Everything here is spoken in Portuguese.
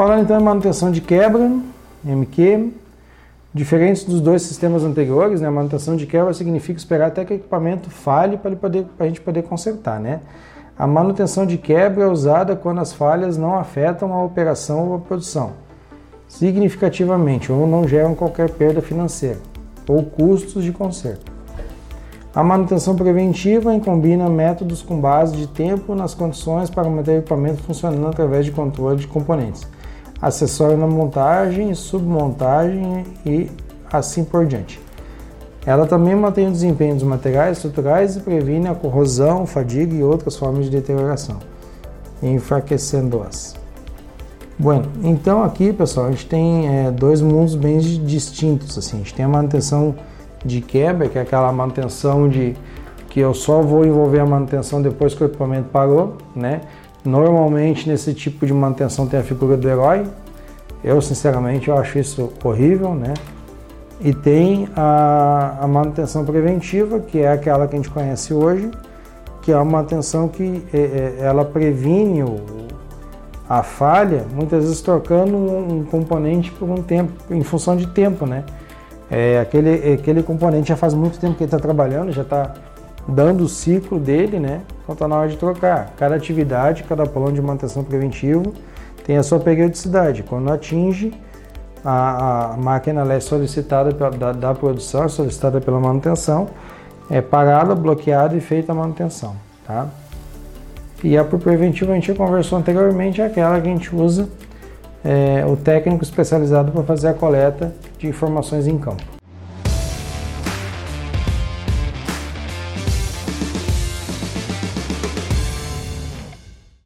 Falando então em manutenção de quebra, MQ, diferentes dos dois sistemas anteriores, né? A manutenção de quebra significa esperar até que o equipamento falhe para a gente poder consertar, né? A manutenção de quebra é usada quando as falhas não afetam a operação ou a produção significativamente ou não geram qualquer perda financeira ou custos de conserto. A manutenção preventiva combina métodos com base de tempo nas condições para manter o equipamento funcionando através de controle de componentes, acessório na montagem, submontagem e assim por diante. Ela também mantém o desempenho dos materiais estruturais e previne a corrosão, fadiga e outras formas de deterioração, enfraquecendo-as. Bueno, então aqui pessoal a gente tem é, dois mundos bem distintos. Assim. A gente tem a manutenção de quebra, que é aquela manutenção de que eu só vou envolver a manutenção depois que o equipamento parou, né? Normalmente nesse tipo de manutenção tem a figura do herói. Eu sinceramente eu acho isso horrível, né? E tem a, a manutenção preventiva, que é aquela que a gente conhece hoje, que é uma manutenção que é, é, ela previne o, a falha, muitas vezes trocando um, um componente por um tempo, em função de tempo, né? É, aquele, aquele componente já faz muito tempo que ele está trabalhando, já está dando o ciclo dele, né? Então está na hora de trocar. Cada atividade, cada plano de manutenção preventivo tem a sua periodicidade. Quando atinge a, a máquina é solicitada da, da, produção, é solicitada pela manutenção, é parada, bloqueada e feita a manutenção. Tá? E a por preventivo a gente conversou anteriormente, é aquela que a gente usa é, o técnico especializado para fazer a coleta de informações em campo.